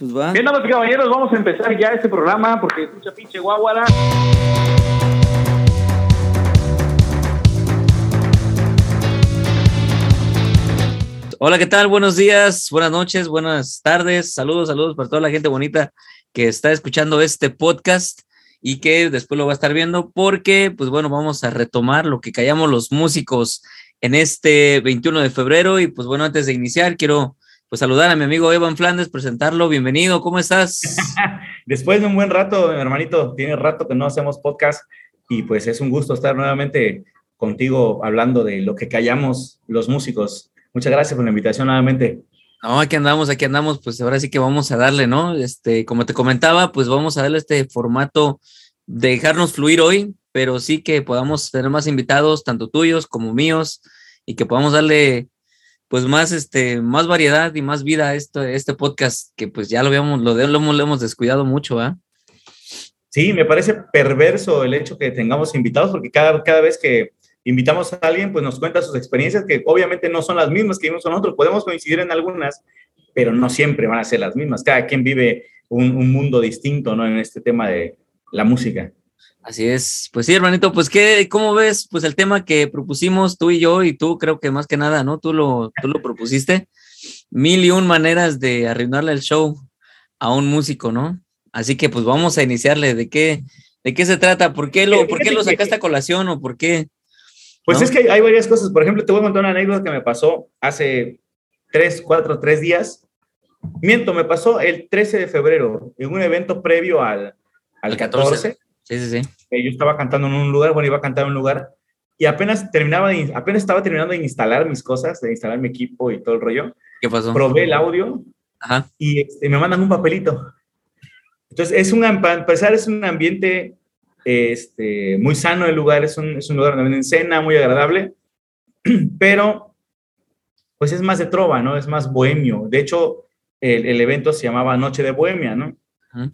Pues va. Bien, damas y caballeros, vamos a empezar ya este programa porque escucha pinche guaguara. Hola, ¿qué tal? Buenos días, buenas noches, buenas tardes. Saludos, saludos para toda la gente bonita que está escuchando este podcast y que después lo va a estar viendo porque, pues bueno, vamos a retomar lo que callamos los músicos en este 21 de febrero y pues bueno, antes de iniciar quiero pues saludar a mi amigo Evan Flandes, presentarlo, bienvenido, ¿cómo estás? Después de un buen rato, hermanito, tiene rato que no hacemos podcast y pues es un gusto estar nuevamente contigo hablando de lo que callamos los músicos. Muchas gracias por la invitación nuevamente. No, aquí andamos, aquí andamos, pues ahora sí que vamos a darle, ¿no? Este, como te comentaba, pues vamos a darle este formato de dejarnos fluir hoy, pero sí que podamos tener más invitados, tanto tuyos como míos, y que podamos darle pues más este más variedad y más vida a este, podcast que pues ya lo habíamos lo, lo, hemos, lo hemos descuidado mucho, ¿ah? Sí, me parece perverso el hecho que tengamos invitados porque cada, cada vez que invitamos a alguien, pues nos cuenta sus experiencias, que obviamente no son las mismas que vimos nosotros, podemos coincidir en algunas, pero no siempre van a ser las mismas. Cada quien vive un, un mundo distinto, ¿no? En este tema de la música. Así es, pues sí, hermanito, pues qué, ¿cómo ves? Pues el tema que propusimos tú y yo, y tú creo que más que nada, ¿no? Tú lo, tú lo propusiste, mil y un maneras de arruinarle el show a un músico, ¿no? Así que pues vamos a iniciarle, ¿de qué, de qué se trata? ¿Por qué lo, por qué lo sacaste a colación o por qué? Pues ¿no? es que hay varias cosas. Por ejemplo, te voy a contar una anécdota que me pasó hace tres, cuatro, tres días. Miento, me pasó el 13 de febrero en un evento previo al, al 14. 14. Sí, sí, sí. Yo estaba cantando en un lugar, bueno, iba a cantar en un lugar y apenas terminaba, de, apenas estaba terminando de instalar mis cosas, de instalar mi equipo y todo el rollo. ¿Qué pasó? Probé el audio Ajá. y este, me mandan un papelito. Entonces, es un, para empezar, es un ambiente este, muy sano el lugar, es un, es un lugar donde venden cena, muy agradable, pero pues es más de trova, ¿no? Es más bohemio. De hecho, el, el evento se llamaba Noche de Bohemia, ¿no? Ajá.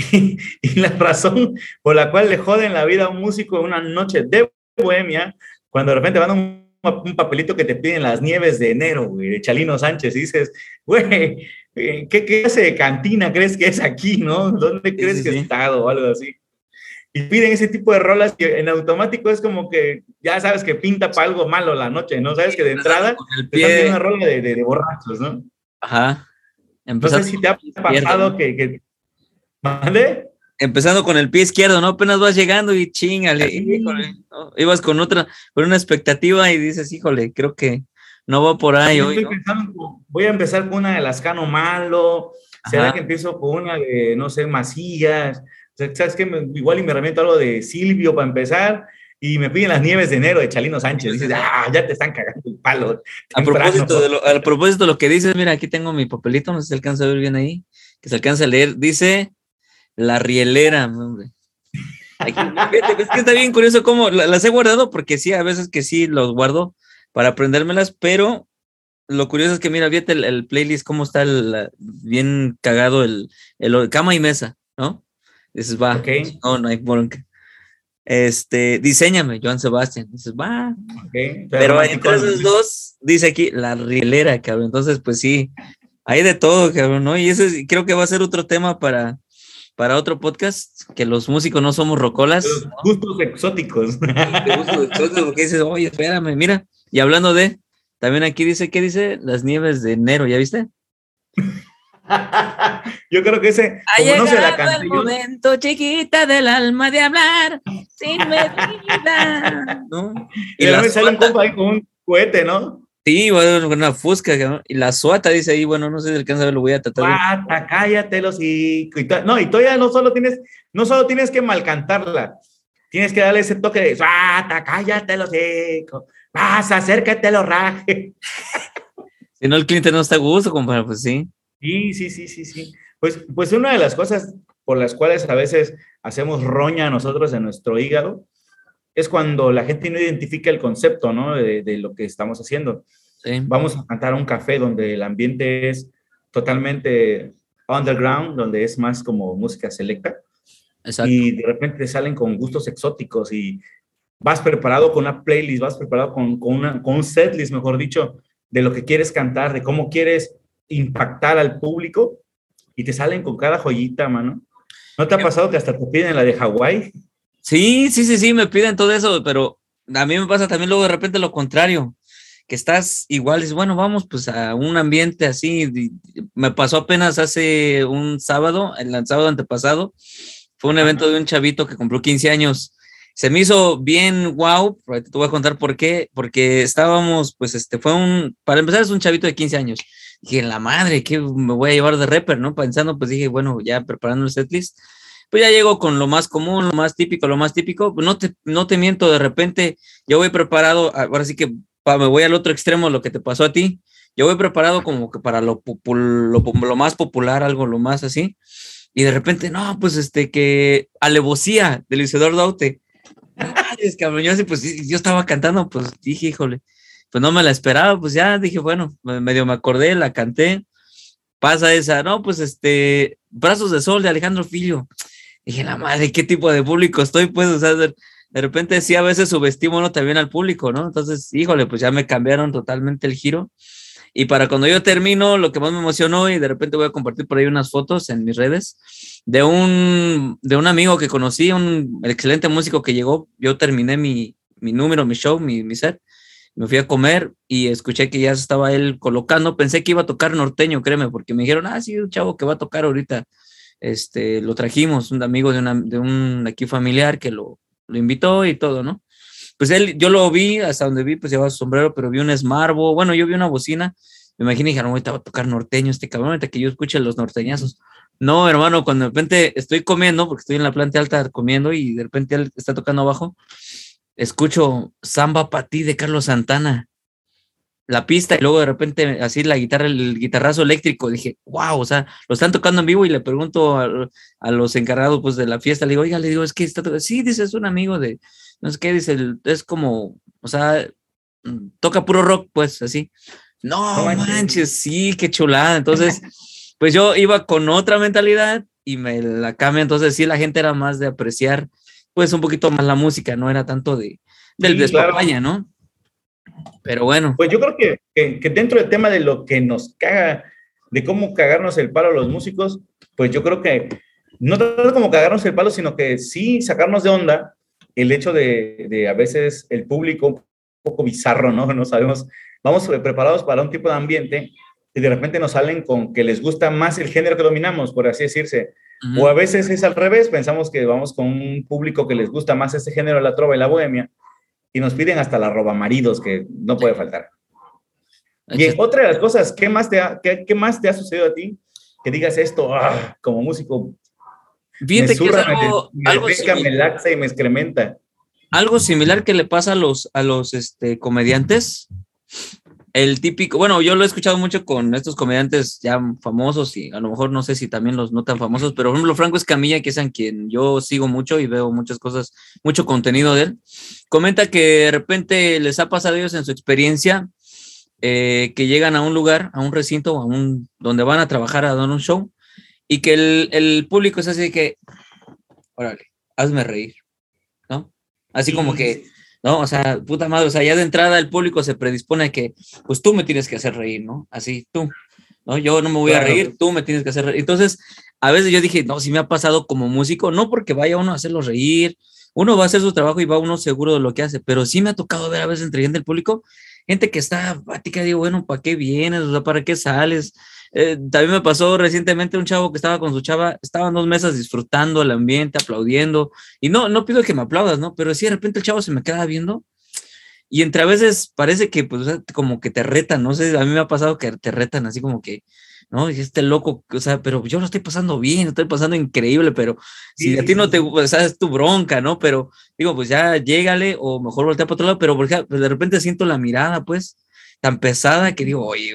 Y, la razón por la cual le joden la vida a un músico en una noche de bohemia, cuando de repente van un, un papelito que te piden las nieves de enero, güey, de Chalino Sánchez, y dices, güey, ¿qué clase de cantina crees que es aquí, no? ¿Dónde crees sí, sí, que he estado o algo así? Y piden ese tipo de rolas que en automático es como que ya sabes que pinta para algo malo la noche, ¿no? Sabes que de entrada te están una rola de, de, de, borrachos, ¿no? Ajá. No sé si te ha pasado que, que ¿Vale? Empezando con el pie izquierdo, ¿no? Apenas vas llegando y chingale, híjole, ¿no? ibas con otra, con una expectativa y dices, híjole, creo que no va por ahí hoy. ¿no? Pensando, voy a empezar con una de las Cano Malo, será Ajá. que empiezo con una de, no sé, Masillas, ¿sabes qué? Igual y me reviento algo de Silvio para empezar, y me piden las nieves de enero de Chalino Sánchez. Dices, ah, ya te están cagando el palo. A propósito, de lo, a propósito de lo que dices, mira, aquí tengo mi papelito, no sé si se alcanza a ver bien ahí, que se alcanza a leer. Dice la rielera, hombre. Aquí, es que está bien curioso cómo las he guardado, porque sí, a veces que sí los guardo para aprendérmelas, pero lo curioso es que mira, fíjate el, el playlist, cómo está el, bien cagado el, el, cama y mesa, ¿no? Dices, va, okay. no, no hay bronca. Este, diseñame, Joan Sebastián. Dices, va. Okay, pero, pero entre esos dos, dice aquí, la rielera, cabrón. Entonces, pues sí, hay de todo, cabrón, ¿no? Y ese creo que va a ser otro tema para, para otro podcast, que los músicos no somos rocolas. Los gustos exóticos. gustos exóticos, porque dices, oye, espérame, mira. Y hablando de, también aquí dice, ¿qué dice? Las nieves de enero, ¿ya viste? Yo creo que ese, ha como no se la canté, el momento, chiquita del alma de hablar sin medida. ¿no? Y, y la sale un compa ahí con un cohete, ¿no? Sí, bueno, una fusca, ¿no? y la suata dice ahí, bueno, no sé si alcanza a ver, lo voy a tratar. Suata, cállate los y, no, y todavía no solo tienes, no solo tienes que malcantarla, tienes que darle ese toque de suata, cállate los hijos, vas, acércate los raje. Si no, el cliente no está a gusto, compadre, pues sí. Sí, sí, sí, sí, sí. Pues, pues una de las cosas por las cuales a veces hacemos roña nosotros en nuestro hígado es cuando la gente no identifica el concepto, ¿no? De, de lo que estamos haciendo. Sí. Vamos a cantar a un café donde el ambiente es totalmente underground, donde es más como música selecta. Exacto. Y de repente salen con gustos exóticos y vas preparado con una playlist, vas preparado con, con, una, con un setlist, mejor dicho, de lo que quieres cantar, de cómo quieres impactar al público. y te salen con cada joyita, mano. ¿No te ha pasado que hasta te piden la de Hawái? Sí, sí, sí, sí, me piden todo eso, pero a mí me pasa también luego de repente lo contrario, que estás igual, es bueno, vamos pues a un ambiente así. Me pasó apenas hace un sábado, el sábado antepasado, fue un evento de un chavito que cumplió 15 años. Se me hizo bien wow, te voy a contar por qué, porque estábamos, pues este, fue un, para empezar es un chavito de 15 años. Dije, la madre, ¿qué me voy a llevar de rapper, no? Pensando, pues dije, bueno, ya preparando el setlist pues ya llego con lo más común, lo más típico, lo más típico, no te, no te miento, de repente yo voy preparado, ahora sí que me voy al otro extremo, lo que te pasó a ti, yo voy preparado como que para lo, lo, más popular, algo lo más así, y de repente, no, pues este, que alevosía del Isidoro Daute, es cabrón, así, pues yo estaba cantando, pues dije, híjole, pues no me la esperaba, pues ya dije, bueno, medio me acordé, la canté, pasa esa, no, pues este, Brazos de Sol de Alejandro Filio, dije, la madre, ¿qué tipo de público estoy? Pues, o sea, de, repente sí, a veces subestimo uno también al público, ¿no? Entonces, híjole, pues ya me cambiaron totalmente el giro. Y para cuando yo termino, lo que más me emocionó, y de repente voy a compartir por ahí unas fotos en mis redes, de un, de un amigo que conocí, un excelente músico que llegó, yo terminé mi, mi número, mi show, mi, mi set, me fui a comer y escuché que ya estaba él colocando, pensé que iba a tocar norteño, créeme, porque me dijeron, ah, sí, un chavo que va a tocar ahorita este, lo trajimos, un amigo de, una, de un aquí familiar que lo, lo invitó y todo, ¿no? Pues él, yo lo vi, hasta donde vi, pues llevaba su sombrero, pero vi un Smarbo, bueno, yo vi una bocina, me imaginé, dije, no, ahorita va a tocar norteño este cabrón, ahorita que yo escuche los norteñazos. No, hermano, cuando de repente estoy comiendo, porque estoy en la planta alta comiendo y de repente él está tocando abajo, escucho Samba para ti de Carlos Santana la pista y luego de repente así la guitarra, el guitarrazo eléctrico, dije, wow, o sea, lo están tocando en vivo y le pregunto a, los encargados pues de la fiesta, le digo, oiga, le digo, es que está tocando, sí, dice, es un amigo de, no sé qué, dice, es como, o sea, toca puro rock, pues así. No, manches, sí, qué chulada. Entonces, pues yo iba con otra mentalidad y me la cambia, entonces sí, la gente era más de apreciar, pues un poquito más la música, no era tanto de, del sí, ¿no? Pero bueno. Pues yo creo que, que, dentro del tema de lo que nos caga, de cómo cagarnos el palo a los músicos, pues yo creo que no tanto como cagarnos el palo, sino que sí sacarnos de onda el hecho de, de a veces el público un poco bizarro, ¿no? No sabemos, vamos preparados para un tipo de ambiente y de repente nos salen con que les gusta más el género que dominamos, por así decirse. O a veces es al revés, pensamos que vamos con un público que les gusta más este género, la trova y la bohemia, y nos piden hasta la roba maridos, que no puede faltar. Y otra de las cosas, ¿qué más te ha, qué, más te ha sucedido a ti? Que digas esto ah, como músico. me surra, algo, me, algo me, laxa y me excrementa. Algo similar que le pasa a los, a los este, comediantes el típico, bueno, yo lo he escuchado mucho con estos comediantes ya famosos y a lo mejor no sé si también los no tan famosos, pero por ejemplo Franco Escamilla, que es a quien yo sigo mucho y veo muchas cosas, mucho contenido de él, comenta que de repente les ha pasado a ellos en su experiencia eh, que llegan a un lugar, a un recinto, a un, donde van a trabajar a dar un show y que el, el público es así de que, órale, hazme reír, ¿no? Así como que ¿no? O sea, puta madre, o sea, ya de entrada el público se predispone a que, pues tú me tienes que hacer reír, ¿no? Así, tú, ¿no? Yo no me voy a reír, tú me tienes que hacer reír. Entonces, a veces yo dije, no, si me ha pasado como músico, no porque vaya uno a hacerlo reír, uno va a hacer su trabajo y va uno seguro de lo que hace, pero sí me ha tocado ver a veces entre gente del público, gente que está apática, digo, bueno, ¿para qué vienes? O sea, ¿para qué sales? Eh, también me pasó recientemente un chavo que estaba con su chava, estaban dos mesas disfrutando el ambiente, aplaudiendo, y no, no pido que me aplaudas, ¿no? Pero sí, de repente el chavo se me queda viendo y entre a veces parece que, pues, como que te retan, no sé, a mí me ha pasado que te retan así como que, ¿no? Este loco, o sea, pero yo lo estoy pasando bien, lo estoy pasando increíble, pero si a ti no te gusta, o sea, es tu bronca, ¿no? Pero digo, pues ya llégale o mejor voltea para otro lado, pero porque de repente siento la mirada, pues, tan pesada que digo, oye,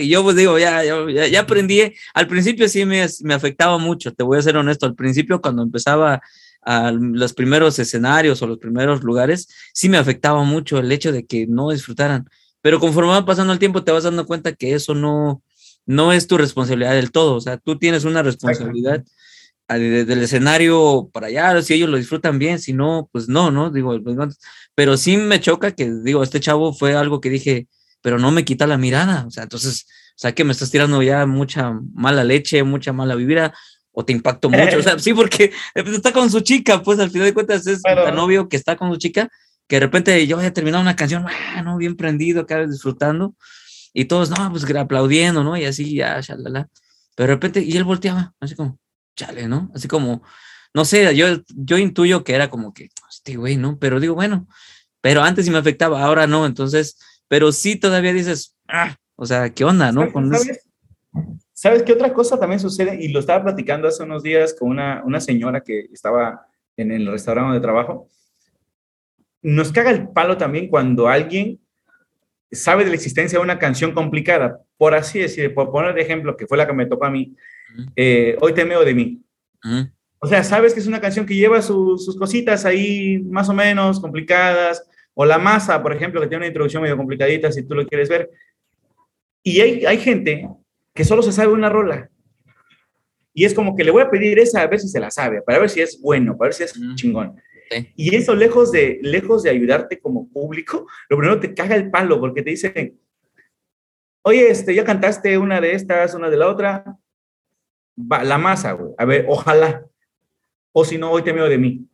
y yo pues digo, ya, ya, ya aprendí, al principio sí me, me, afectaba mucho, te voy a ser honesto, al principio cuando empezaba a los primeros escenarios o los primeros lugares, sí me afectaba mucho el hecho de que no disfrutaran, pero conforme va pasando el tiempo te vas dando cuenta que eso no, no es tu responsabilidad del todo, o sea, tú tienes una responsabilidad del escenario para allá, si ellos lo disfrutan bien, si no, pues no, ¿no? Digo, pero sí me choca que, digo, este chavo fue algo que dije, pero no me quita la mirada. O sea, entonces, o sea, que me estás tirando ya mucha mala leche, mucha mala vibra, o te impacto mucho. O sea, sí, porque está con su chica, pues al final de cuentas es el novio que está con su chica, que de repente yo haya terminado una canción, ah, no, bien prendido, acá disfrutando, y todos, no, pues aplaudiendo, ¿no? Y así, ya, shalala. Pero de repente, y él volteaba, así como, chale, ¿no? Así como, no sé, yo, yo intuyo que era como que, este güey, ¿no? Pero digo, bueno, pero antes sí me afectaba, ahora no, entonces, pero sí todavía dices, ah, o sea, ¿qué onda, no? ¿Sabes, ¿Sabes qué otra cosa también sucede? Y lo estaba platicando hace unos días con una, una señora que estaba en el restaurante de trabajo. Nos caga el palo también cuando alguien sabe de la existencia de una canción complicada, por así decir, por poner de ejemplo, que fue la que me tocó a mí, eh, Hoy te meo de mí. O sea, sabes que es una canción que lleva sus cositas ahí más o menos complicadas, o La Masa, por ejemplo, que tiene una introducción medio complicadita, si tú lo quieres ver. Y hay, hay gente que solo se sabe una rola. Y es como que le voy a pedir esa a ver si se la sabe, para ver si es bueno, para ver si es chingón. Y eso, lejos de, lejos de ayudarte como público, lo primero te caga el palo porque te dicen, oye, este, ya cantaste una de estas, una de la otra. la masa, güey. A ver, ojalá. O si no, hoy te meo de mí.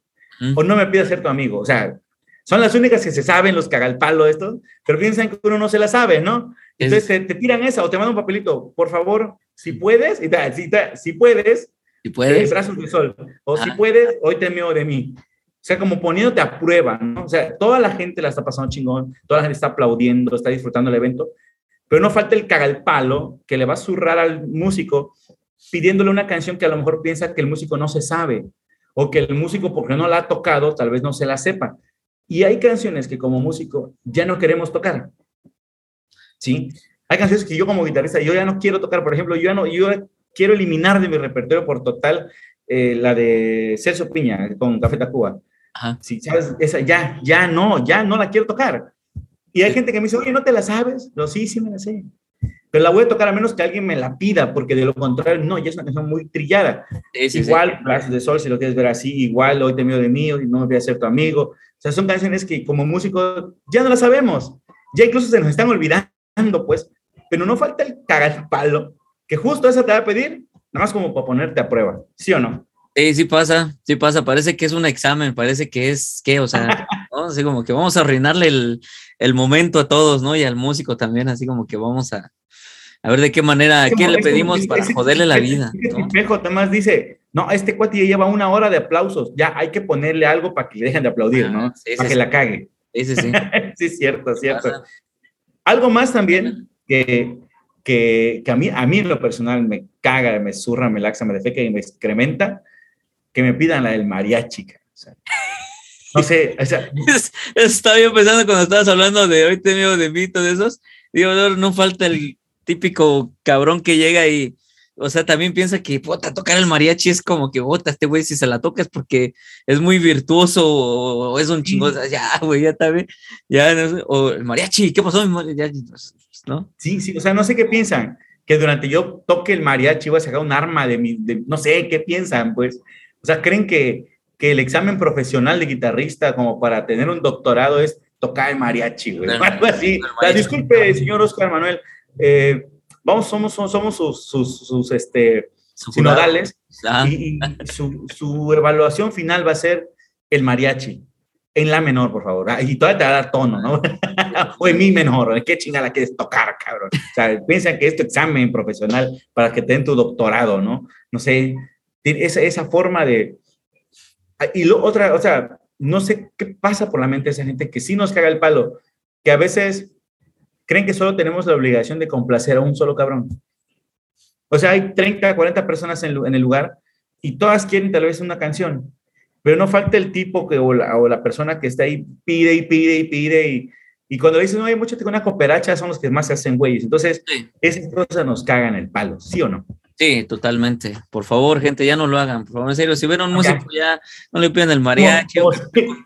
O no me pidas ser tu amigo. O sea, son las únicas que se saben los caga el palo estos, pero piensan que uno no se la sabe, ¿no? Entonces te, tiran esa o te mandan un papelito, por favor, si puedes, y si, si puedes, si puedes, brazos de sol, o si puedes, hoy te meo de mí. O sea, como poniéndote a prueba, ¿no? O sea, toda la gente la está pasando chingón, toda la gente está aplaudiendo, está disfrutando el evento, pero no falta el cagalpalo que le va a zurrar al músico pidiéndole una canción que a lo mejor piensa que el músico no se sabe, o que el músico, porque no la ha tocado, tal vez no se la sepa. Y hay canciones que como músico ya no queremos tocar. ¿Sí? Hay canciones que yo como guitarrista, yo ya no quiero tocar. Por ejemplo, yo ya no, yo quiero eliminar de mi repertorio por total eh, la de Celso Piña con Café Tacuba. Si sabes, esa ya, ya no, ya no la quiero tocar. Y hay gente que me dice, oye, ¿no te la sabes? No, sí, sí me la sé. Pero la voy a tocar a menos que alguien me la pida, porque de lo contrario, no, ya es una canción muy trillada. igual, Brazos de Sol, si lo quieres ver así, igual, Hoy te mío de mí, no me voy a ser tu amigo. O sea, son canciones que como músicos ya no las sabemos. Ya incluso se nos están olvidando, pues. Pero no falta el cagar palo, que justo esa te va a pedir, nada más como para ponerte a prueba, ¿sí o no? Sí, sí pasa, sí pasa, parece que es un examen, parece que es, ¿qué? O sea, así como que vamos a arruinarle el, el, momento a todos, ¿no? Y al músico también, así como que vamos a, a ver de qué manera, ¿qué le pedimos para joderle la vida? ¿no? Espejo además dice, no, este cuate ya lleva una hora de aplausos, ya hay que ponerle algo para que le dejen de aplaudir, ¿no? para que la cague. Sí, sí, sí. sí, cierto, cierto. Algo más también que, que, que, a, mí, a mí en lo personal me caga, me zurra, me laxa, me defeca y me excrementa, que me pidan la del mariachi. No sé, o sea, estaba yo pensando cuando estabas hablando de hoy te veo de mí, de esos. Digo, no, falta el típico cabrón que llega y, o sea, también piensa que, puta, tocar el mariachi es como que, bota, este güey, si se la toca es porque es muy virtuoso o, es un chingón, ya, güey, ya está bien, ya, no sé, o el mariachi, ¿qué pasó? Pues, ¿No? Sí, sí, o sea, no sé qué piensan, que durante yo toque el mariachi voy a sacar un arma de mi, de, no sé, ¿qué piensan? Pues, o sea, creen que, que el examen profesional de guitarrista, como para tener un doctorado, es tocar el mariachi, güey. Algo así. disculpe, señor Oscar Manuel. Eh, vamos, somos, somos sus, sus, sus este, sinodales. Y, su, su, evaluación final va a ser el mariachi. En la menor, por favor. Ah, y todavía te va a dar tono, ¿no? o en mi menor. ¿Qué chingada quieres tocar, cabrón? O sea, piensan que es tu examen profesional para que te den tu doctorado, ¿no? No sé, esa, esa forma de... Ah, y lo, otra, o sea, no sé qué pasa por la mente de esa gente que sí nos caga el palo, que a veces creen que solo tenemos la obligación de complacer a un solo cabrón. O sea, hay 30, 40 personas en, en el lugar y todas quieren tal vez una canción, pero no falta el tipo que, o, la, o la persona que está ahí pide y pide y pide y, y cuando dicen, no hay mucho, tengo una cooperacha, son los que más se hacen güeyes. Entonces, esas cosas nos cagan el palo, ¿sí o no? Sí, totalmente. Por favor, gente, ya no lo hagan. Por favor, en serio, si ven un músico ya, no le piden el mariachi.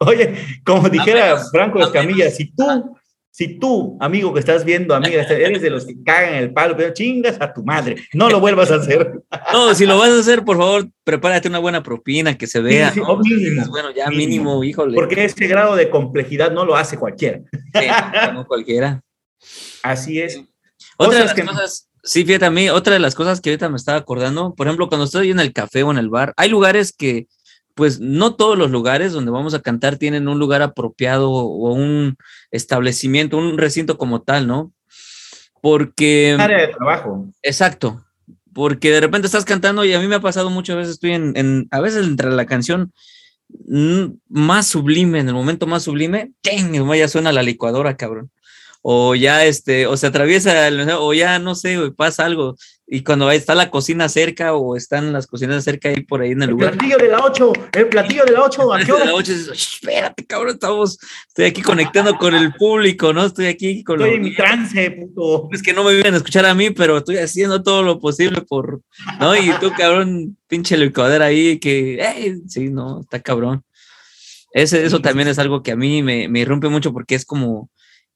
oye, como dijera Franco Escamilla, si tú, si tú, amigo que estás viendo, amiga, eres de los que cagan el palo, pero chingas a tu madre, no lo vuelvas a hacer. No, si lo vas a hacer, por favor, prepárate una buena propina, que se vea. Sí, mínimo, bueno, ya mínimo, híjole. Porque ese grado de complejidad no lo hace cualquiera. Sí, no cualquiera. Así es. Otra de las cosas Sí, fíjate, a mí otra de las cosas que ahorita me estaba acordando, por ejemplo, cuando estoy en el café o en el bar, hay lugares que, pues no todos los lugares donde vamos a cantar tienen un lugar apropiado o un establecimiento, un recinto como tal, ¿no? Porque... Área de trabajo. Exacto, porque de repente estás cantando y a mí me ha pasado muchas veces, estoy en, a veces entre la canción más sublime, en el momento más sublime, ¡ting! ya suena la licuadora, cabrón o ya este, o se atraviesa, o ya no sé, pasa algo. Y cuando está la cocina cerca o están las cocinas cerca ahí por ahí en el, lugar. El platillo de la 8, el platillo de la 8, ¿a qué hora? De la 8 espérate, cabrón, estamos, estoy aquí conectando con el público, ¿no? Estoy aquí con Estoy en mi trance, puto. Es que no me vienen a escuchar a mí, pero estoy haciendo todo lo posible por, ¿no? Y tú, cabrón, pinche licuadera ahí que, hey, sí, no, está cabrón. Ese, eso también es algo que a mí me, me irrumpe mucho porque es como,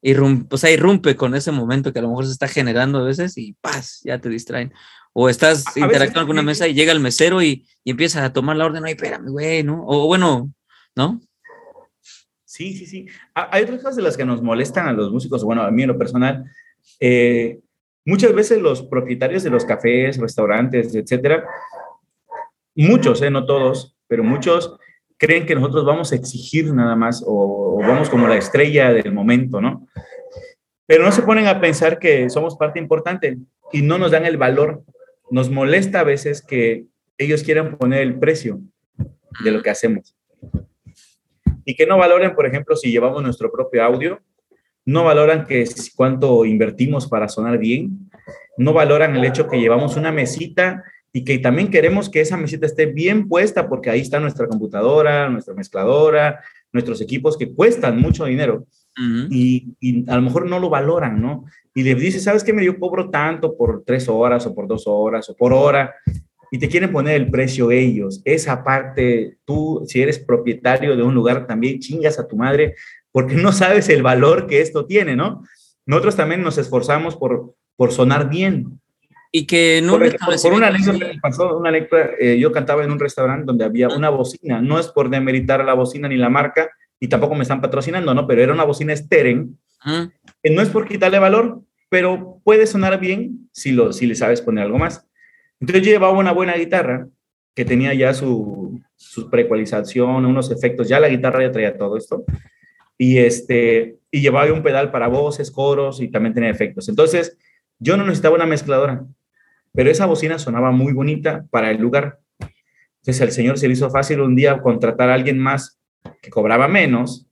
irrumpe, o sea, irrumpe con ese momento que a lo mejor se está generando a veces y paz, ya te distraen. O estás interactuando con una mesa y llega el mesero y, y empieza a tomar la orden, ay, espérame, güey, ¿no? O bueno, ¿no? Sí, sí, sí. Hay otras cosas de las que nos molestan a los músicos, bueno, a mí en lo personal. Eh, muchas veces los propietarios de los cafés, restaurantes, etcétera, muchos, eh, no todos, pero muchos creen que nosotros vamos a exigir nada más o, vamos como la estrella del momento, ¿no? Pero no se ponen a pensar que somos parte importante y no nos dan el valor. Nos molesta a veces que ellos quieran poner el precio de lo que hacemos. Y que no valoren, por ejemplo, si llevamos nuestro propio audio, no valoran que cuánto invertimos para sonar bien, no valoran el hecho que llevamos una mesita y que también queremos que esa mesita esté bien puesta porque ahí está nuestra computadora, nuestra mezcladora, nuestros equipos que cuestan mucho dinero y, a lo mejor no lo valoran, ¿no? Y le dices, ¿sabes qué? Me yo cobro tanto por tres horas o por dos horas o por hora y te quieren poner el precio ellos. Esa parte, tú, si eres propietario de un lugar, también chingas a tu madre porque no sabes el valor que esto tiene, ¿no? Nosotros también nos esforzamos por, por sonar bien, y que no por, por, una anécdota pasó, una eh, yo cantaba en un restaurante donde había una bocina, no es por demeritar la bocina ni la marca, y tampoco me están patrocinando, ¿no? Pero era una bocina Steren, que no es por quitarle valor, pero puede sonar bien si, lo, si le sabes poner algo más. Entonces yo llevaba una buena guitarra, que tenía ya su, su precualización, unos efectos, ya la guitarra ya traía todo esto, y, este, y llevaba un pedal para voces, coros, y también tenía efectos. Entonces, yo no necesitaba una mezcladora pero esa bocina sonaba muy bonita para el lugar. Entonces al señor se le hizo fácil un día contratar a alguien más que cobraba menos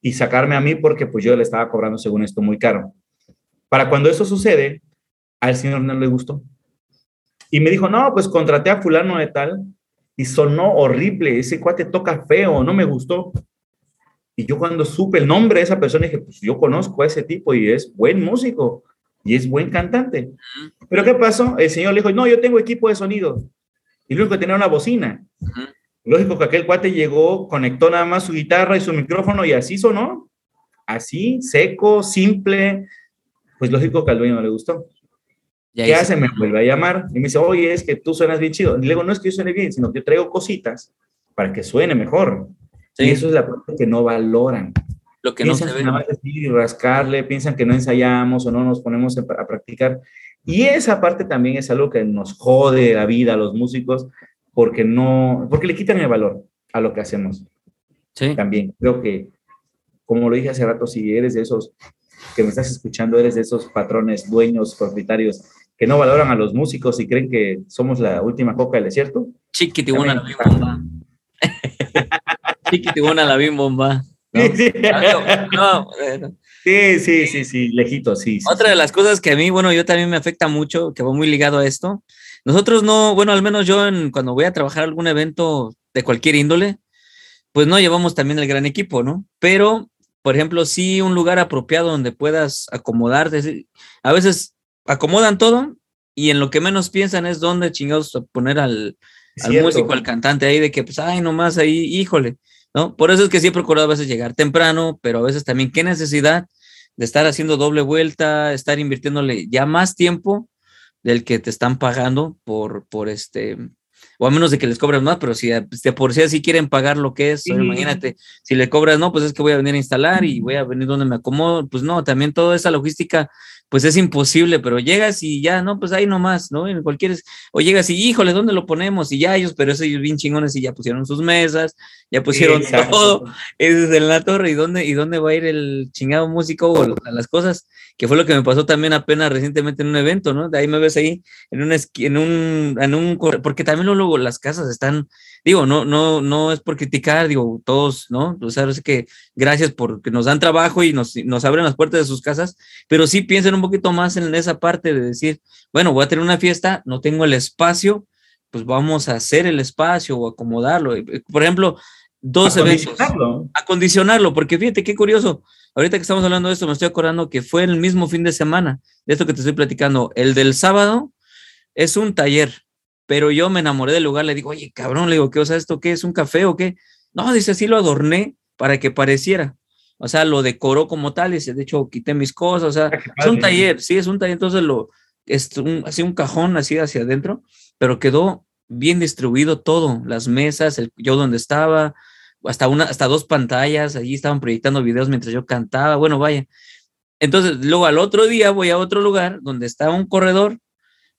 y sacarme a mí porque pues yo le estaba cobrando según esto muy caro. Para cuando eso sucede, al señor no le gustó. Y me dijo, no, pues contraté a fulano de tal y sonó horrible, ese cuate toca feo, no me gustó. Y yo cuando supe el nombre de esa persona dije, pues yo conozco a ese tipo y es buen músico y es buen cantante. Pero ¿qué pasó? El señor le dijo, no, yo tengo equipo de sonido. Y luego tenía una bocina. Lógico que aquel cuate llegó, conectó nada más su guitarra y su micrófono y así sonó. Así, seco, simple. Pues lógico que al dueño no le gustó. ¿Qué hace? Me vuelve a llamar y me dice, oye, es que tú suenas bien chido. Y le digo, no es que yo suene bien, sino que yo traigo cositas para que suene mejor. Y eso es la parte que no valoran lo que no se ve. y rascarle, piensan que no ensayamos o no nos ponemos a practicar. Y esa parte también es algo que nos jode la vida a los músicos porque no, porque le quitan el valor a lo que hacemos. Sí. También creo que, como lo dije hace rato, si eres de esos que me estás escuchando, eres de esos patrones, dueños, propietarios que no valoran a los músicos y creen que somos la última coca del desierto. Chiquitibuna la bimbomba. Chiquitibuna la bimbomba. Sí, sí, sí, sí, lejito, sí, Otra de las cosas que a mí, bueno, yo también me afecta mucho, que va muy ligado a esto. Nosotros no, bueno, al menos yo en, cuando voy a trabajar algún evento de cualquier índole, pues no llevamos también el gran equipo, ¿no? Pero, por ejemplo, sí un lugar apropiado donde puedas acomodarte. A veces acomodan todo y en lo que menos piensan es dónde chingados poner al, al músico, al cantante ahí, de que, pues, ay, nomás ahí, híjole ¿no? Por eso es que sí he procurado a veces llegar temprano, pero a veces también qué necesidad de estar haciendo doble vuelta, estar invirtiéndole ya más tiempo del que te están pagando por, por este, o a menos de que les cobres más, pero si de por sí así quieren pagar lo que es, imagínate, si le cobras, no, pues es que voy a venir a instalar y voy a venir donde me acomodo, pues no, también toda esa logística pues es imposible, pero llegas y ya, no, pues ahí nomás, ¿no? En cualquier, o llegas y, híjole, ¿dónde lo ponemos? Y ya ellos, pero esos ellos bien chingones y ya pusieron sus mesas, ya pusieron todo, es en la torre, ¿y dónde, ¿y dónde va a ir el chingado músico o las cosas? Que fue lo que me pasó también apenas recientemente en un evento, ¿no? De ahí me ves ahí, en un, en un, en un, porque también luego las casas están, digo, no, no, no es por criticar, digo, todos, ¿no? O sea, es que gracias porque nos dan trabajo y nos, nos abren las puertas de sus casas, pero sí piensen un poquito más en esa parte de decir, bueno, voy a tener una fiesta, no tengo el espacio, pues vamos a hacer el espacio o acomodarlo. Eh, por ejemplo, dos eventos. Acondicionarlo, porque fíjate qué curioso. Ahorita que estamos hablando de esto, me estoy acordando que fue el mismo fin de semana, de esto que te estoy platicando. El del sábado es un taller, pero yo me enamoré del lugar, le digo, oye, cabrón, le digo, ¿qué o sea esto qué es un café o qué? No, dice, así lo adorné para que pareciera o sea, lo decoró como tal, y de hecho quité mis cosas, o sea, ah, es un taller, sí, es un taller, entonces lo, es un, así un cajón así hacia adentro, pero quedó bien distribuido todo, las mesas, el, yo donde estaba, hasta una, hasta dos pantallas, allí estaban proyectando videos mientras yo cantaba, bueno, vaya. Entonces, luego al otro día voy a otro lugar donde estaba un corredor,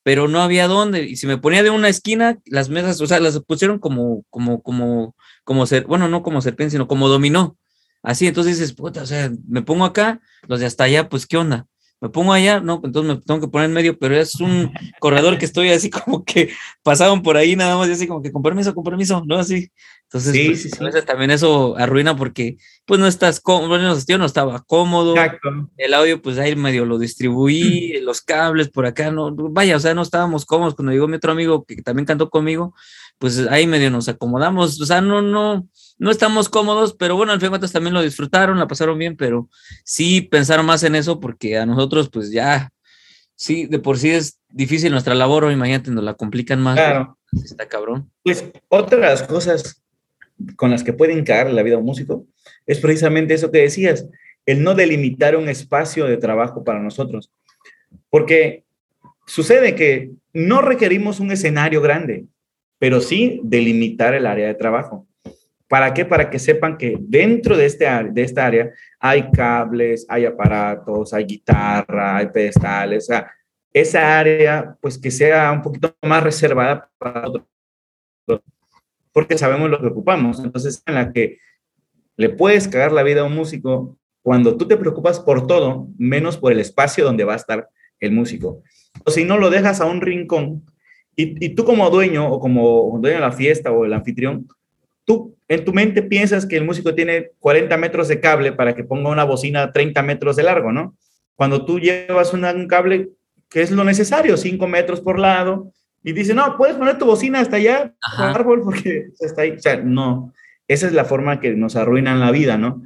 pero no había dónde, y si me ponía de una esquina, las mesas, o sea, las pusieron como, como, como, como ser, bueno, no como serpiente, sino como dominó. Así, entonces dices, puta, o sea, me pongo acá, los de hasta allá, pues, ¿qué onda? Me pongo allá, no, entonces me tengo que poner en medio, pero es un corredor que estoy así como que pasaban por ahí nada más y así como que con permiso, con permiso, ¿no? Así. Entonces, sí, pues, sí, sí. a veces también eso arruina porque, pues, no estás cómodo, bueno, yo no estaba cómodo. Exacto. El audio, pues, ahí medio lo distribuí, los cables por acá, no, vaya, o sea, no estábamos cómodos. Cuando llegó mi otro amigo que también cantó conmigo, pues ahí medio nos acomodamos, o sea, no, no, no estamos cómodos, pero bueno, al fin de también lo disfrutaron, la pasaron bien, pero sí pensaron más en eso porque a nosotros, pues ya, sí, de por sí es difícil nuestra labor, o imagínate, nos la complican más. Claro. está cabrón. Pues otra de las cosas con las que pueden caer la vida de un músico es precisamente eso que decías, el no delimitar un espacio de trabajo para nosotros. Porque sucede que no requerimos un escenario grande, pero sí delimitar el área de trabajo. ¿Para qué? Para que sepan que dentro de, este, de esta área hay cables, hay aparatos, hay guitarra, hay pedestales, o sea, esa área pues que sea un poquito más reservada para nosotros, porque sabemos lo que ocupamos. Entonces, en la que le puedes cagar la vida a un músico cuando tú te preocupas por todo, menos por el espacio donde va a estar el músico. O si no lo dejas a un rincón y, y tú como dueño o como dueño de la fiesta o el anfitrión, tú en tu mente piensas que el músico tiene 40 metros de cable para que ponga una bocina 30 metros de largo, ¿no? Cuando tú llevas un cable que es lo necesario, 5 metros por lado, y dice, no, puedes poner tu bocina hasta allá, árbol, porque está ahí. O sea, no, esa es la forma que nos arruinan la vida, ¿no?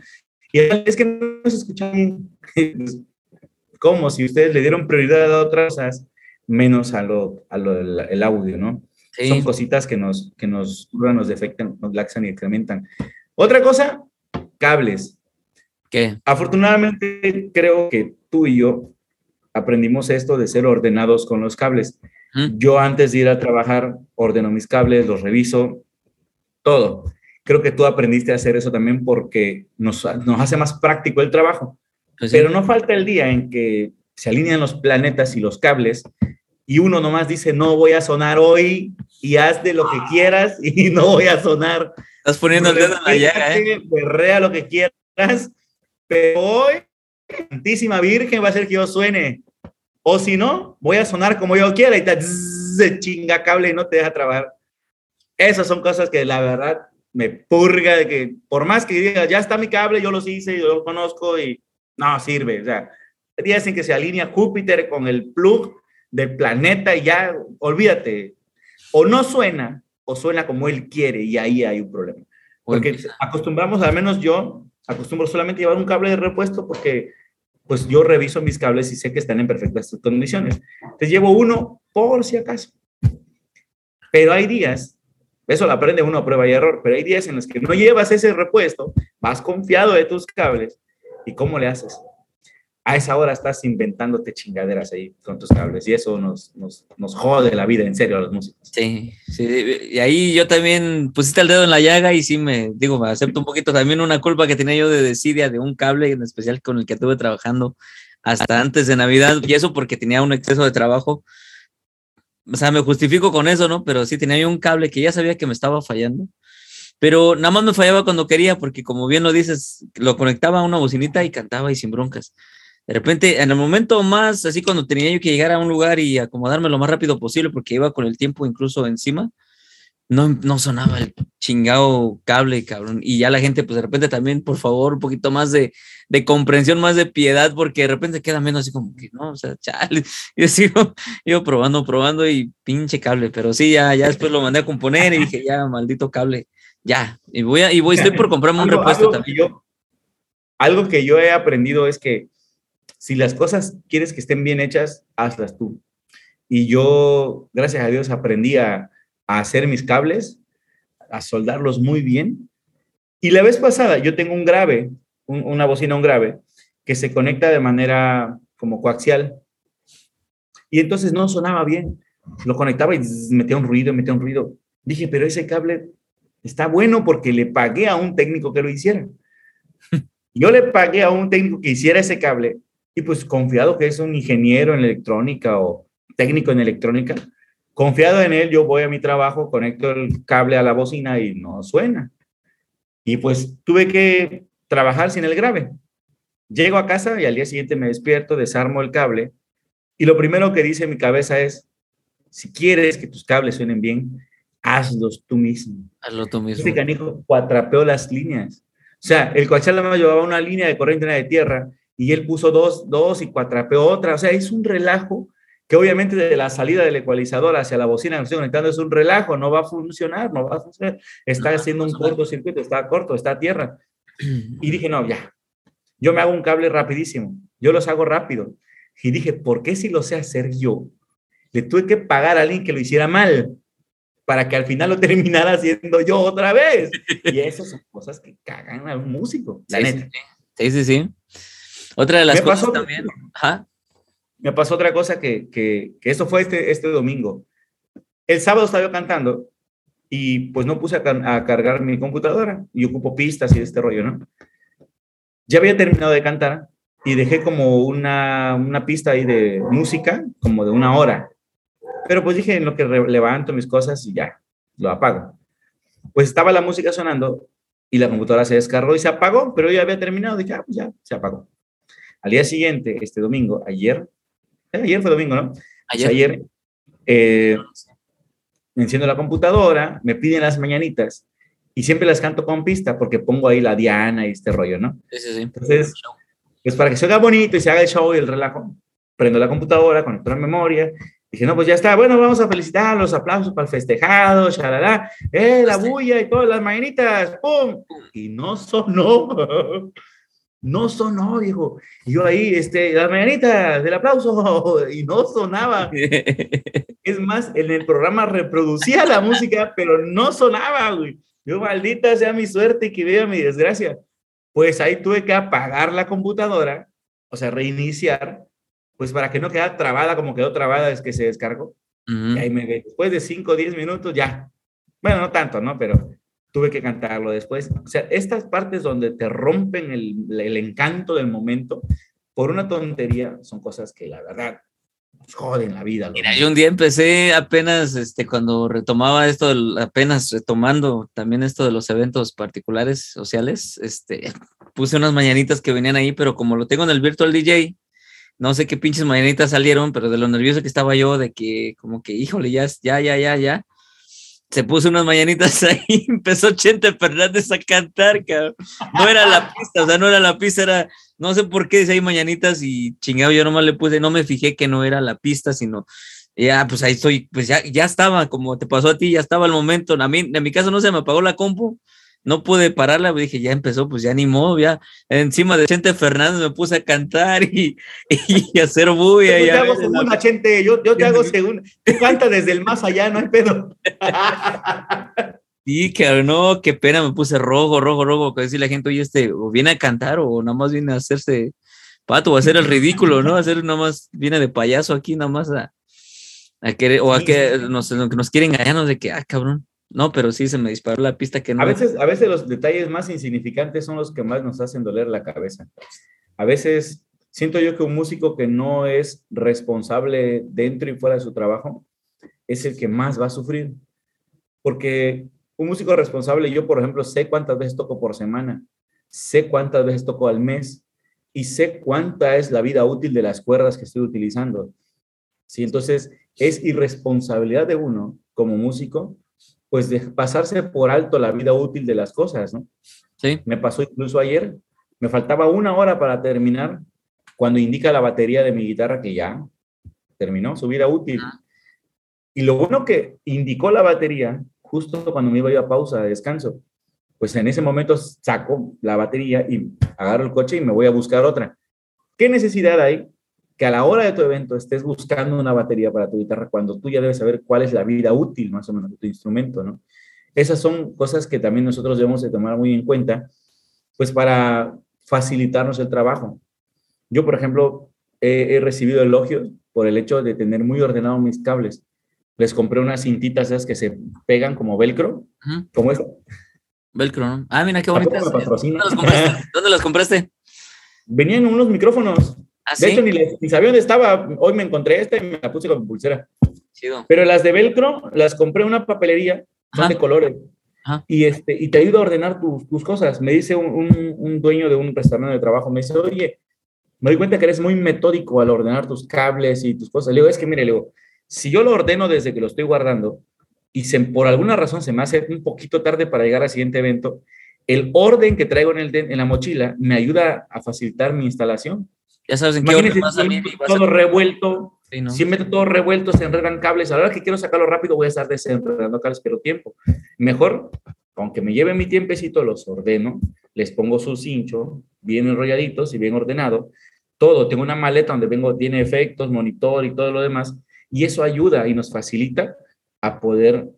Y es que no se escuchan como si ustedes le dieron prioridad a otras cosas, menos a lo, a lo el audio, ¿no? Son cositas que nos, que nos, nos defectan, nos laxan y incrementan. Otra cosa, cables. ¿Qué? Afortunadamente, creo que tú y yo aprendimos esto de ser ordenados con los cables. Yo antes de ir a trabajar, ordeno mis cables, los reviso, todo. Creo que tú aprendiste a hacer eso también porque nos, nos hace más práctico el trabajo. Pues Pero no falta el día en que se alinean los planetas y los cables y uno nomás dice, no voy a sonar hoy y haz de lo que quieras y no voy a sonar. Estás poniendo el dedo en la llaga, ¿eh? Berrea lo que quieras, pero hoy, Santísima Virgen va a hacer que yo suene. O si no, voy a sonar como yo quiera y te chinga cable y no te deja trabajar. Esas son cosas que la verdad me purga de que por más que diga, ya está mi cable, yo los hice, yo lo conozco y no sirve. O sea, días en que se alinea Júpiter con el plug del planeta y ya, olvídate, o no suena o suena como él quiere y ahí hay un problema. Porque acostumbramos, al menos yo, acostumbro solamente llevar un cable de repuesto porque pues yo reviso mis cables y sé que están en perfectas condiciones. Entonces llevo uno por si acaso. Pero hay días, eso lo aprende uno a prueba y error, pero hay días en los que no llevas ese repuesto, vas confiado de tus cables y ¿cómo le haces? A esa hora estás inventándote chingaderas ahí con tus cables y eso nos, nos, nos, jode la vida en serio a los músicos. Sí, sí, y ahí yo también pusiste el dedo en la llaga y sí me, digo, me acepto un poquito también una culpa que tenía yo de desidia de un cable en especial con el que estuve trabajando hasta antes de Navidad, y eso porque tenía un exceso de trabajo. O sea, me justifico con eso, ¿no? Pero sí tenía yo un cable que ya sabía que me estaba fallando. Pero nada más me fallaba cuando quería, porque como bien lo dices, lo conectaba a una bocinita y cantaba y sin broncas. De repente, en el momento más, así cuando tenía yo que llegar a un lugar y acomodarme lo más rápido posible, porque iba con el tiempo incluso encima, no, no sonaba el chingado cable, cabrón. Y ya la gente, pues de repente también, por favor, un poquito más de, de comprensión, más de piedad, porque de repente queda menos así como que, no, o sea, chale. Yo sigo, yo probando, probando y pinche cable, pero sí, ya, ya después lo mandé a componer y dije, ya, maldito cable, ya. Y voy a, y voy, estoy por comprarme un repuesto también. yo, algo que yo he aprendido es que si las cosas quieres que estén bien hechas, hazlas tú. Y yo, gracias a Dios, aprendí a, hacer mis cables, a soldarlos muy bien. Y la vez pasada, yo tengo un grave, una bocina, un grave, que se conecta de manera como coaxial. Y entonces no sonaba bien. Lo conectaba y metía un ruido, metía un ruido. Dije, pero ese cable está bueno porque le pagué a un técnico que lo hiciera. Yo le pagué a un técnico que hiciera ese cable y pues confiado que es un ingeniero en electrónica o técnico en electrónica, confiado en él, yo voy a mi trabajo, conecto el cable a la bocina y no suena. Y pues tuve que trabajar sin el grave. Llego a casa y al día siguiente me despierto, desarmo el cable y lo primero que dice mi cabeza es, si quieres que tus cables suenen bien, hazlos tú mismo. Hazlo tú mismo. Este canijo cuatrapeó las líneas. O sea, el coaxial me llevaba una línea de corriente de tierra y él puso dos, dos y cuatrapeó otra. O sea, es un relajo que obviamente de la salida del ecualizador hacia la bocina que estoy conectando es un relajo, no va a funcionar, no va a funcionar. Está haciendo un cortocircuito, está corto, está a tierra. Y dije, no, ya, yo me hago un cable rapidísimo, yo los hago rápido. Y dije, ¿por qué si lo sé hacer yo? Le tuve que pagar a alguien que lo hiciera mal para que al final lo terminara haciendo yo otra vez. Y esas son cosas que cagan a un músico, la sí, neta. Sí, sí, sí. Otra de las Me cosas pasó- también. Me pasó otra cosa que, que, que eso fue este, este domingo. El sábado estaba yo cantando y pues no puse a, car- a cargar mi computadora y ocupo pistas y este rollo, ¿no? Ya había terminado de cantar y dejé como una, una pista ahí de música, como de una hora. Pero pues dije, en lo que levanto mis cosas y ya, lo apago. Pues estaba la música sonando y la computadora se descargó y se apagó, pero ya había terminado, dije, ah, pues ya, se apagó. Al día siguiente, este domingo, ayer, eh, ayer fue domingo, ¿no? Ayer. ayer eh, enciendo la computadora, me piden las mañanitas y siempre las canto con pista porque pongo ahí la Diana y este rollo, ¿no? Sí, sí, sí. Entonces, pues para que se haga bonito y se haga el show y el relajo, prendo la computadora, conecto la memoria. Dije, no, pues ya está, bueno, vamos a felicitar, los aplausos para el festejado, shalala, eh, la bulla y todas las mañanitas, ¡pum! Y no sonó, no sonó, viejo. Y yo ahí, este, las mañanitas, del aplauso, y no sonaba. Es más, en el programa reproducía la música, pero no sonaba, güey. Yo, maldita sea mi suerte y que vea mi desgracia. Pues ahí tuve que apagar la computadora, o sea, reiniciar, pues para que no quedara trabada como quedó trabada es que se descargó. Y ahí me después de 5 o 10 minutos ya. Bueno, no tanto, ¿no? Pero tuve que cantarlo después. O sea, estas partes donde te rompen el, el encanto del momento por una tontería son cosas que la verdad nos joden la vida. Mira, yo un día empecé apenas, este, cuando retomaba esto, apenas retomando también esto de los eventos particulares sociales, este, puse unas mañanitas que venían ahí, pero como lo tengo en el Virtual DJ, no sé qué pinches mañanitas salieron, pero de lo nervioso que estaba yo, de que como que, híjole, ya, ya, ya, ya, ya, se puso unas mañanitas ahí, empezó Chente Fernández a cantar, cabrón. No era la pista, o sea, no era la pista, era, no sé por qué dice ahí mañanitas y chingado, yo nomás le puse, no me fijé que no era la pista, sino ya, pues ahí estoy, pues ya, ya estaba, como te pasó a ti, ya estaba el momento. A mí, en mi caso no se me apagó la compu, no pude pararla, dije, ya empezó, pues ya ni modo, ya encima de Chente Fernández me puse a cantar y, y a hacer bulla. Yo te hago segunda, Chente. Yo, yo te hago segunda. Tú canta desde el más allá, no hay pedo. Sí, que no, qué pena, me puse rojo, rojo, rojo, que decir la gente, oye, este, o viene a cantar o nada más viene a hacerse pato o a hacer el ridículo, ¿no? A hacer nada más, viene de payaso aquí nada más a, a querer, o a que nos, que nos quieren engañarnos de que, ah, cabrón. No, pero sí se me disparó la pista que no. A veces, a veces los detalles más insignificantes son los que más nos hacen doler la cabeza. A veces siento yo que un músico que no es responsable dentro y fuera de su trabajo es el que más va a sufrir. Porque un músico responsable, yo por ejemplo sé cuántas veces toco por semana, sé cuántas veces toco al mes y sé cuánta es la vida útil de las cuerdas que estoy utilizando. ¿Sí? Entonces, es irresponsabilidad de uno como músico, pues de pasarse por alto la vida útil de las cosas, ¿no? Sí. Me pasó incluso ayer, me faltaba una hora para terminar cuando indica la batería de mi guitarra que ya terminó su vida útil. Y lo bueno que indicó la batería justo cuando me iba yo a pausa, de descanso, pues en ese momento saco la batería y agarro el coche y me voy a buscar otra. ¿Qué necesidad hay que a la hora de tu evento estés buscando una batería para tu guitarra cuando tú ya debes saber cuál es la vida útil más o menos de tu instrumento, ¿no? Esas son cosas que también nosotros debemos de tomar muy en cuenta, pues para facilitarnos el trabajo. Yo, por ejemplo, he, recibido elogios por el hecho de tener muy ordenado mis cables. Les compré unas cintitas esas que se pegan como velcro, como esa. Velcro, ¿no? Ah, mira qué bonitas. ¿Dónde, ¿Dónde las compraste? Venían unos micrófonos. ¿Ah, de hecho, ni, sabía dónde estaba. Hoy me encontré esta y me la puse con pulsera. Pero las de velcro las compré en una papelería, son de colores. Y, este, y te ayuda a ordenar tus, tus cosas. Me dice un, un, dueño de un restaurante de trabajo, me dice, oye, me doy cuenta que eres muy metódico al ordenar tus cables y tus cosas. Le digo, es que mire, le digo, si yo lo ordeno desde que lo estoy guardando y se, por alguna razón se me hace un poquito tarde para llegar al siguiente evento, el orden que traigo en, el, en la mochila me ayuda a facilitar mi instalación. Ya sabes en qué orden vas a Todo revuelto. Si meto todo revuelto, se enredan cables. A la hora que quiero sacarlo rápido, voy a estar desenredando cables, pero tiempo. Mejor, aunque me lleve mi tiempecito, los ordeno, les pongo su cincho, bien enrolladitos y bien ordenado. Todo, tengo una maleta donde vengo, tiene efectos, monitor y todo lo demás. Y eso ayuda y nos facilita a poder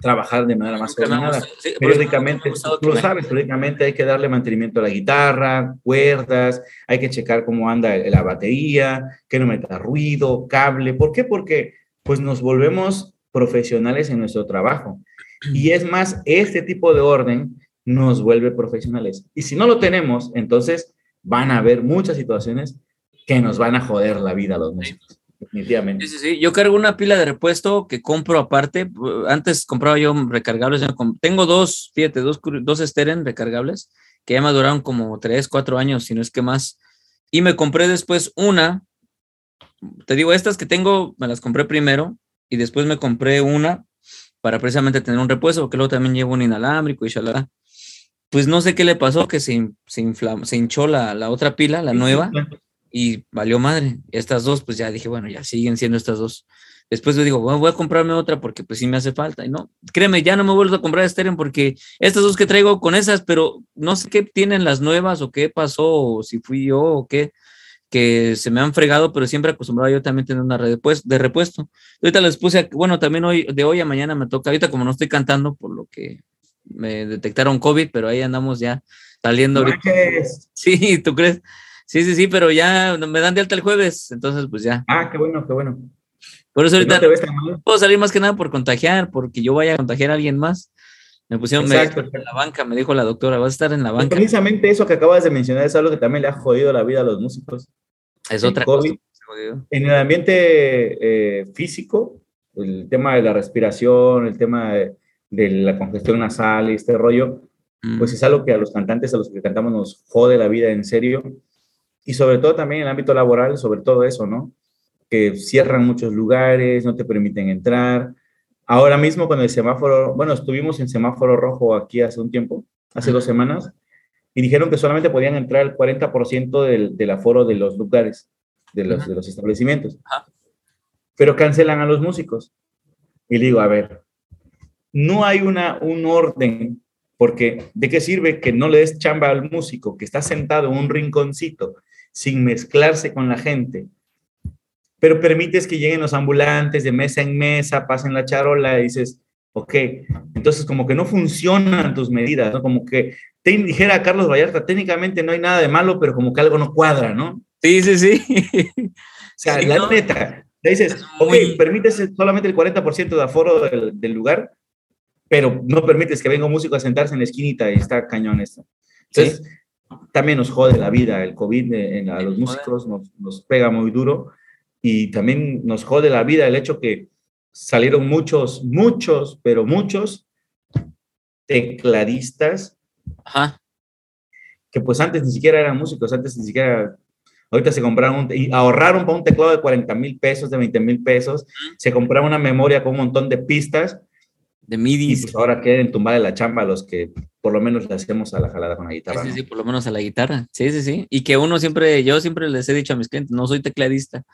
trabajar de manera más ordenada. periódicamente, tú lo sabes, periódicamente hay que darle mantenimiento a la guitarra, cuerdas, hay que checar cómo anda la batería, que no meta ruido, cable. ¿Por qué? Porque pues nos volvemos profesionales en nuestro trabajo. Y es más, este tipo de orden nos vuelve profesionales. Y si no lo tenemos, entonces van a haber muchas situaciones que nos van a joder la vida a los músicos definitivamente. Sí, sí, sí. Yo cargo una pila de repuesto que compro aparte. Antes compraba yo recargables. Tengo dos, fíjate, dos, dos Steren recargables que ya me duraron como tres, cuatro años, si no es que más. Y me compré después una. Te digo, estas que tengo, me las compré primero y después me compré una para precisamente tener un repuesto, porque luego también llevo un inalámbrico y shalala. Pues no sé qué le pasó, que se, se, se hinchó la, la, otra pila, la nueva, y valió madre. Estas dos, pues ya dije, bueno, ya siguen siendo estas dos. Después yo digo, bueno, voy a comprarme otra porque pues sí me hace falta. Y no, créeme, ya no me vuelvo a comprar Steren porque estas dos que traigo con esas, pero no sé qué tienen las nuevas o qué pasó, o si fui yo o qué, que se me han fregado, pero siempre acostumbrado yo también tener una red de, pues, de repuesto. Ahorita les puse, bueno, también hoy, de hoy a mañana me toca, ahorita como no estoy cantando, por lo que me detectaron COVID, pero ahí andamos ya saliendo. Sí, ¿tú crees? Sí, sí, sí, pero ya me dan de alta el jueves, entonces pues ya. Ah, qué bueno, qué bueno. Por eso ahorita no puedo salir más que nada por contagiar, porque yo vaya a contagiar a alguien más. Me pusieron en la banca, me dijo la doctora, vas a estar en la banca. Precisamente eso que acabas de mencionar es algo que también le ha jodido la vida a los músicos. Es otra cosa. En el ambiente eh, físico, el tema de la respiración, el tema de, la congestión nasal y este rollo, pues mm. es algo que a los cantantes, a los que cantamos, nos jode la vida en serio y sobre todo también en el ámbito laboral, sobre todo eso, ¿no? Que cierran muchos lugares, no te permiten entrar. Ahora mismo con el semáforo, bueno, estuvimos en semáforo rojo aquí hace un tiempo, hace dos semanas, y dijeron que solamente podían entrar el 40% del, del, aforo de los lugares, de los, de los establecimientos. Pero cancelan a los músicos. Y digo, a ver, no hay una, un orden, porque ¿de qué sirve que no le des chamba al músico que está sentado en un rinconcito sin mezclarse con la gente, pero permites que lleguen los ambulantes de mesa en mesa, pasen la charola y dices, ok, entonces como que no funcionan tus medidas, ¿no? Como que te dijera Carlos Vallarta, técnicamente no hay nada de malo, pero como que algo no cuadra, ¿no? Sí, sí, sí. o sea, la neta, le dices, ok, permites solamente el 40% de aforo del, lugar, pero no permites que venga un músico a sentarse en la esquinita y está cañón esto. Entonces, también nos jode la vida, el COVID eh, a los músicos nos, nos, pega muy duro y también nos jode la vida el hecho que salieron muchos, muchos, pero muchos tecladistas Ajá. que pues antes ni siquiera eran músicos, antes ni siquiera, ahorita se compraron y ahorraron para un teclado de 40 mil pesos, de 20 mil pesos, se compraron una memoria con un montón de pistas de MIDI. Y pues ahora quieren tumbar de la chamba los que por lo menos le hacemos a la jalada con la guitarra. Sí, sí, sí, por lo menos a la guitarra. Sí, sí, sí. Y que uno siempre, yo siempre les he dicho a mis clientes, no soy tecladista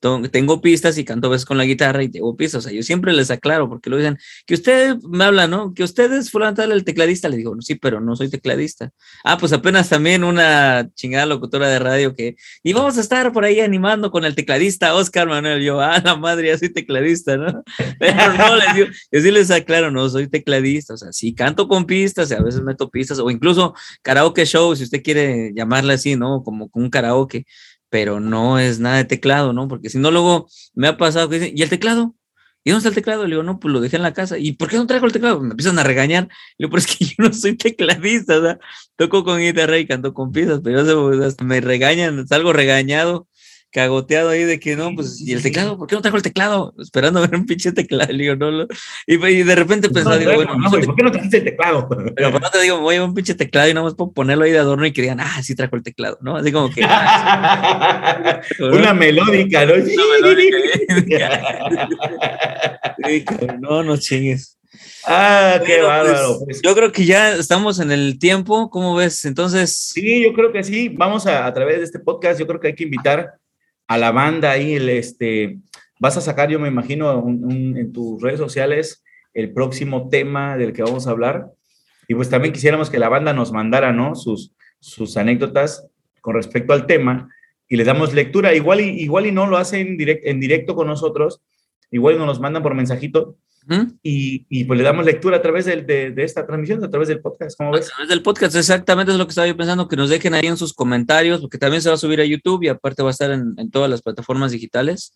tengo pistas y canto a veces con la guitarra y tengo pistas. O sea, yo siempre les aclaro porque lo dicen que usted me habla, ¿no? Que usted es fulano tal el tecladista. Le digo, sí, pero no soy tecladista. Ah, pues apenas también una chingada locutora de radio que, y vamos a estar por ahí animando con el tecladista Oscar Manuel. Yo, ah, la madre, ya soy tecladista, ¿no? Pero no, les digo, yo sí les aclaro, no soy tecladista. O sea, sí canto con pistas y a veces meto pistas o incluso karaoke show, si usted quiere llamarle así, ¿no? Como un karaoke pero no es nada de teclado, ¿no? Porque si no, luego me ha pasado que dicen, ¿y el teclado? ¿Y dónde está el teclado? Le digo, no, pues lo dejé en la casa. ¿Y por qué no traigo el teclado? Me empiezan a regañar. Le digo, pero es que yo no soy tecladista, o sea, toco con guitarra y canto con piezas, pero hasta me regañan, salgo regañado cagoteado ahí de que no, pues, ¿y el teclado? ¿Por qué no trajo el teclado? Esperando ver un pinche teclado, digo, no, y, de repente pensaba, digo, bueno, no, ¿por qué no trajiste el teclado? Pero por no te digo, voy a un pinche teclado y no más puedo ponerlo ahí de adorno y que digan, ah, sí trajo el teclado, ¿no? Así como que. Una melódica, ¿no? Una melódica. no, no chingues. Ah, qué pues, bárbaro. Pues. Yo creo que ya estamos en el tiempo, ¿cómo ves? Entonces. Sí, yo creo que sí. Vamos a, a través de este podcast, yo creo que hay que invitar a la banda ahí, el, este, vas a sacar, yo me imagino, en tus redes sociales el próximo tema del que vamos a hablar. Y pues también quisiéramos que la banda nos mandara, ¿no? Sus, sus anécdotas con respecto al tema y le damos lectura. Igual y, igual y no lo hacen en directo con nosotros, igual y nos mandan por mensajito y, pues le damos lectura a través de, esta transmisión, a través del podcast, ¿cómo ves? A través del podcast, exactamente es lo que estaba yo pensando, que nos dejen ahí en sus comentarios, porque también se va a subir a YouTube y aparte va a estar en, todas las plataformas digitales,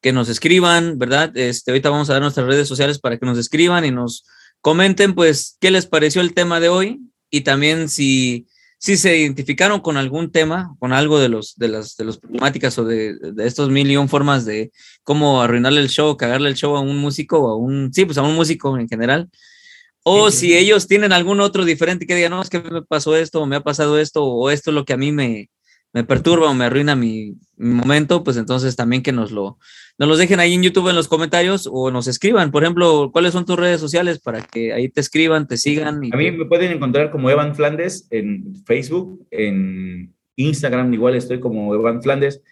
que nos escriban, ¿verdad? Este, ahorita vamos a dar nuestras redes sociales para que nos escriban y nos comenten, pues, qué les pareció el tema de hoy y también si si se identificaron con algún tema, con algo de los de las de los problemáticas o de, de estos mil y un formas de cómo arruinarle el show, cagarle el show a un músico o a un sí, pues a un músico en general. O si ellos tienen algún otro diferente que digan, no, es que me pasó esto, o me ha pasado esto, o esto es lo que a mí me, me perturba o me arruina mi, mi momento, pues entonces también que nos lo, nos los dejen ahí en YouTube en los comentarios o nos escriban. Por ejemplo, ¿cuáles son tus redes sociales para que ahí te escriban, te sigan? a mí me pueden encontrar como Evan Flandes en Facebook, en Instagram igual estoy como Evan Flandes.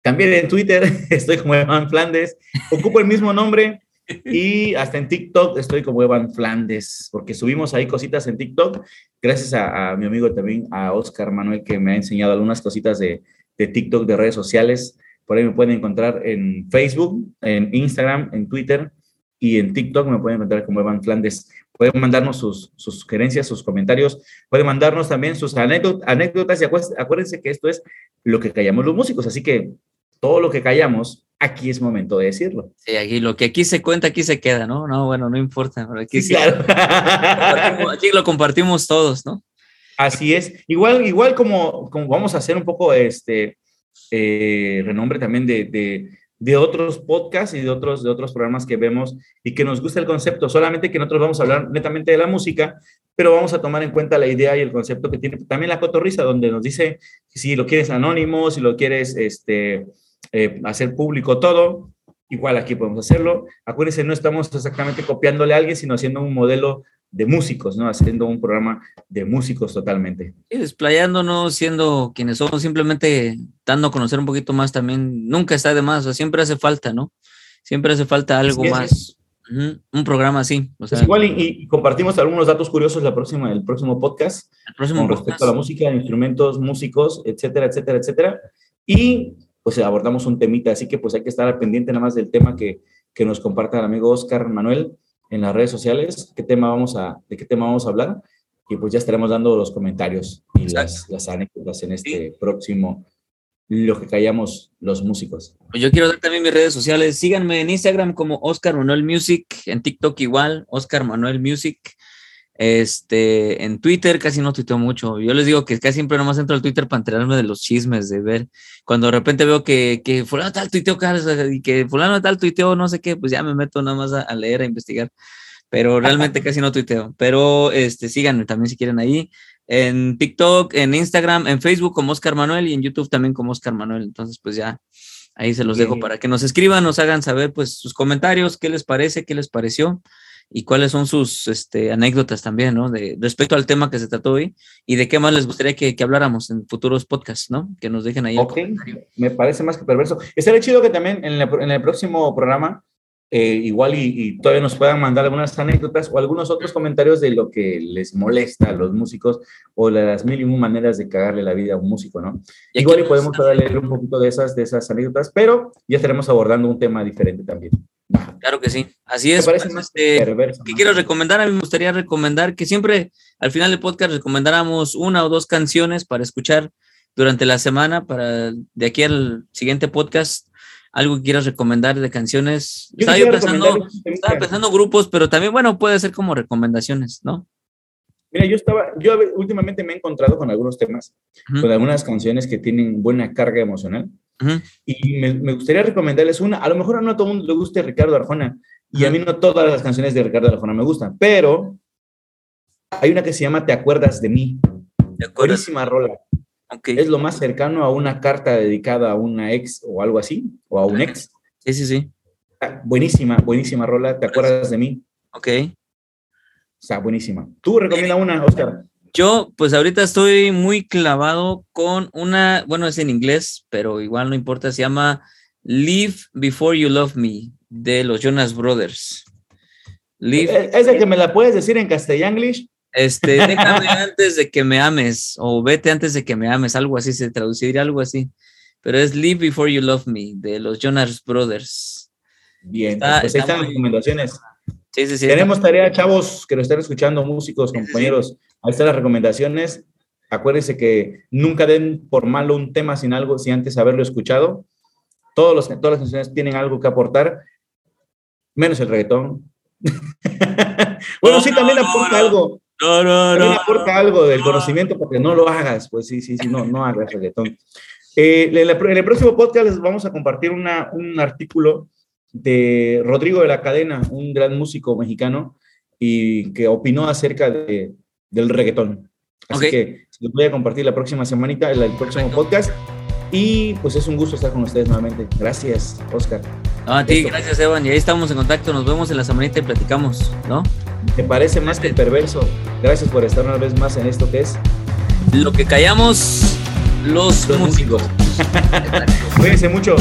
También en Twitter estoy como Evan Flandes. Ocupo el mismo nombre y hasta en TikTok estoy como Evan Flandes, porque subimos ahí cositas en TikTok, gracias a, mi amigo también, a Oscar Manuel, que me ha enseñado algunas cositas de, de TikTok, de redes sociales por ahí me pueden encontrar en Facebook, en Instagram, en Twitter y en TikTok me pueden encontrar como Evan Flandes. Pueden mandarnos sus, sugerencias, sus comentarios. Pueden mandarnos también sus anécdotas y acuérdense que esto es lo que callamos los músicos. Así que todo lo que callamos, aquí es momento de decirlo. Sí, aquí lo que aquí se cuenta, aquí se queda, ¿no? No, bueno, no importa. Aquí, sí, claro. aquí lo compartimos todos, ¿no? Así es. Igual, igual como, como vamos a hacer un poco este eh, renombre también de, de, otros podcasts y de otros, de otros programas que vemos y que nos gusta el concepto, solamente que nosotros vamos a hablar netamente de la música, pero vamos a tomar en cuenta la idea y el concepto que tiene también la cotorriza, donde nos dice si lo quieres anónimo, si lo quieres este, eh, hacer público todo, igual aquí podemos hacerlo. Acuérdense, no estamos exactamente copiándole a alguien, sino haciendo un modelo de músicos, ¿no? Haciendo un programa de músicos totalmente. Y desplayándonos, siendo quienes somos, simplemente dando a conocer un poquito más también, nunca está de más, o sea, siempre hace falta, ¿no? Siempre hace falta algo más. Un programa así. O sea, igual y, compartimos algunos datos curiosos la próxima, el próximo podcast el próximo con respecto a la música, instrumentos, músicos, etcétera, etcétera, etcétera. Y pues abordamos un temita, así que pues hay que estar al pendiente nada más del tema que, que nos comparta el amigo Oscar Manuel en las redes sociales qué tema vamos a, de qué tema vamos a hablar y pues ya estaremos dando los comentarios y las, las, anécdotas en este próximo lo que callamos los músicos. Pues yo quiero dar también mis redes sociales. Síganme en Instagram como Oscar Manuel Music, en TikTok igual, Oscar Manuel Music. Este, en Twitter casi no tuiteo mucho. Yo les digo que casi siempre nomás entro al Twitter para enterarme de los chismes, de ver. Cuando de repente veo que, que fulano tal tuiteó, y que fulano tal tuiteó, no sé qué, pues ya me meto nada más a, leer, a investigar. Pero realmente casi no tuiteo. Pero este, síganme también si quieren ahí. En TikTok, en Instagram, en Facebook como Oscar Manuel y en YouTube también como Oscar Manuel. Entonces, pues ya ahí se los dejo para que nos escriban, nos hagan saber pues sus comentarios, qué les parece, qué les pareció y cuáles son sus este, anécdotas también, ¿no? De, respecto al tema que se trató hoy y de qué más les gustaría que, que habláramos en futuros podcasts, ¿no? Que nos dejen ahí. Ok, me parece más que perverso. Estaría chido que también en, en el próximo programa eh, igual y, todavía nos puedan mandar algunas anécdotas o algunos otros comentarios de lo que les molesta a los músicos o las mil y un maneras de cagarle la vida a un músico, ¿no? igual y podemos leer un poquito de esas, de esas anécdotas, pero ya estaremos abordando un tema diferente también. Claro que sí, así es. parece pues, este, ¿Qué quiero recomendar? A mí me gustaría recomendar que siempre al final del podcast recomendáramos una o dos canciones para escuchar durante la semana, para de aquí al siguiente podcast, algo que quieras recomendar de canciones. estaba, pensando, grupos, pero también, bueno, puede ser como recomendaciones, ¿no? Mira, yo estaba, yo últimamente me he encontrado con algunos temas, con algunas canciones que tienen buena carga emocional. Y me, gustaría recomendarles una. A lo mejor no a todo el mundo le guste Ricardo Arjona. Y a mí no todas las canciones de Ricardo Arjona me gustan. Pero hay una que se llama Te acuerdas de mí. Buenísima rola. Es lo más cercano a una carta dedicada a una ex o algo así, o a un ex. Sí, sí, sí. Ah, buenísima, buenísima rola. ¿Te acuerdas de mí? Ok. O sea, buenísima. ¿Tú recomienda una, Oscar? Yo, pues ahorita estoy muy clavado con una, bueno, es en inglés, pero igual no importa, se llama Live Before You Love Me, de los Jonas Brothers. Live. ¿Es de que me la puedes decir en castellano? Este, déjame antes de que me ames, o vete antes de que me ames, algo así se traduciría, algo así. Pero es Live Before You Love Me, de los Jonas Brothers. Bien, pues ahí están las recomendaciones. Sí, sí, sí. Tenemos tarea, chavos, que lo estén escuchando, músicos, compañeros. Ahí están las recomendaciones. Acuérdense que nunca den por malo un tema sin algo, sin antes haberlo escuchado. Todos los, todas las canciones tienen algo que aportar, menos el reggaetón. bueno, sí, también aporta algo. No, no, no. aporta algo del conocimiento porque no lo hagas. Pues sí, sí, sí, no, no hagas reggaetón. Eh, en, el, próximo podcast les vamos a compartir una, un artículo de Rodrigo de la Cadena, un gran músico mexicano, y que opinó acerca de, del reggaetón. Así que les voy a compartir la próxima semanita, el, el próximo podcast. Y pues es un gusto estar con ustedes nuevamente. Gracias, Oscar. a ti, gracias, Evan. Y ahí estamos en contacto. Nos vemos en la semanita y platicamos, ¿no? Me parece más que perverso. Gracias por estar una vez más en esto que es. Lo que callamos los, músicos. Cuídense mucho.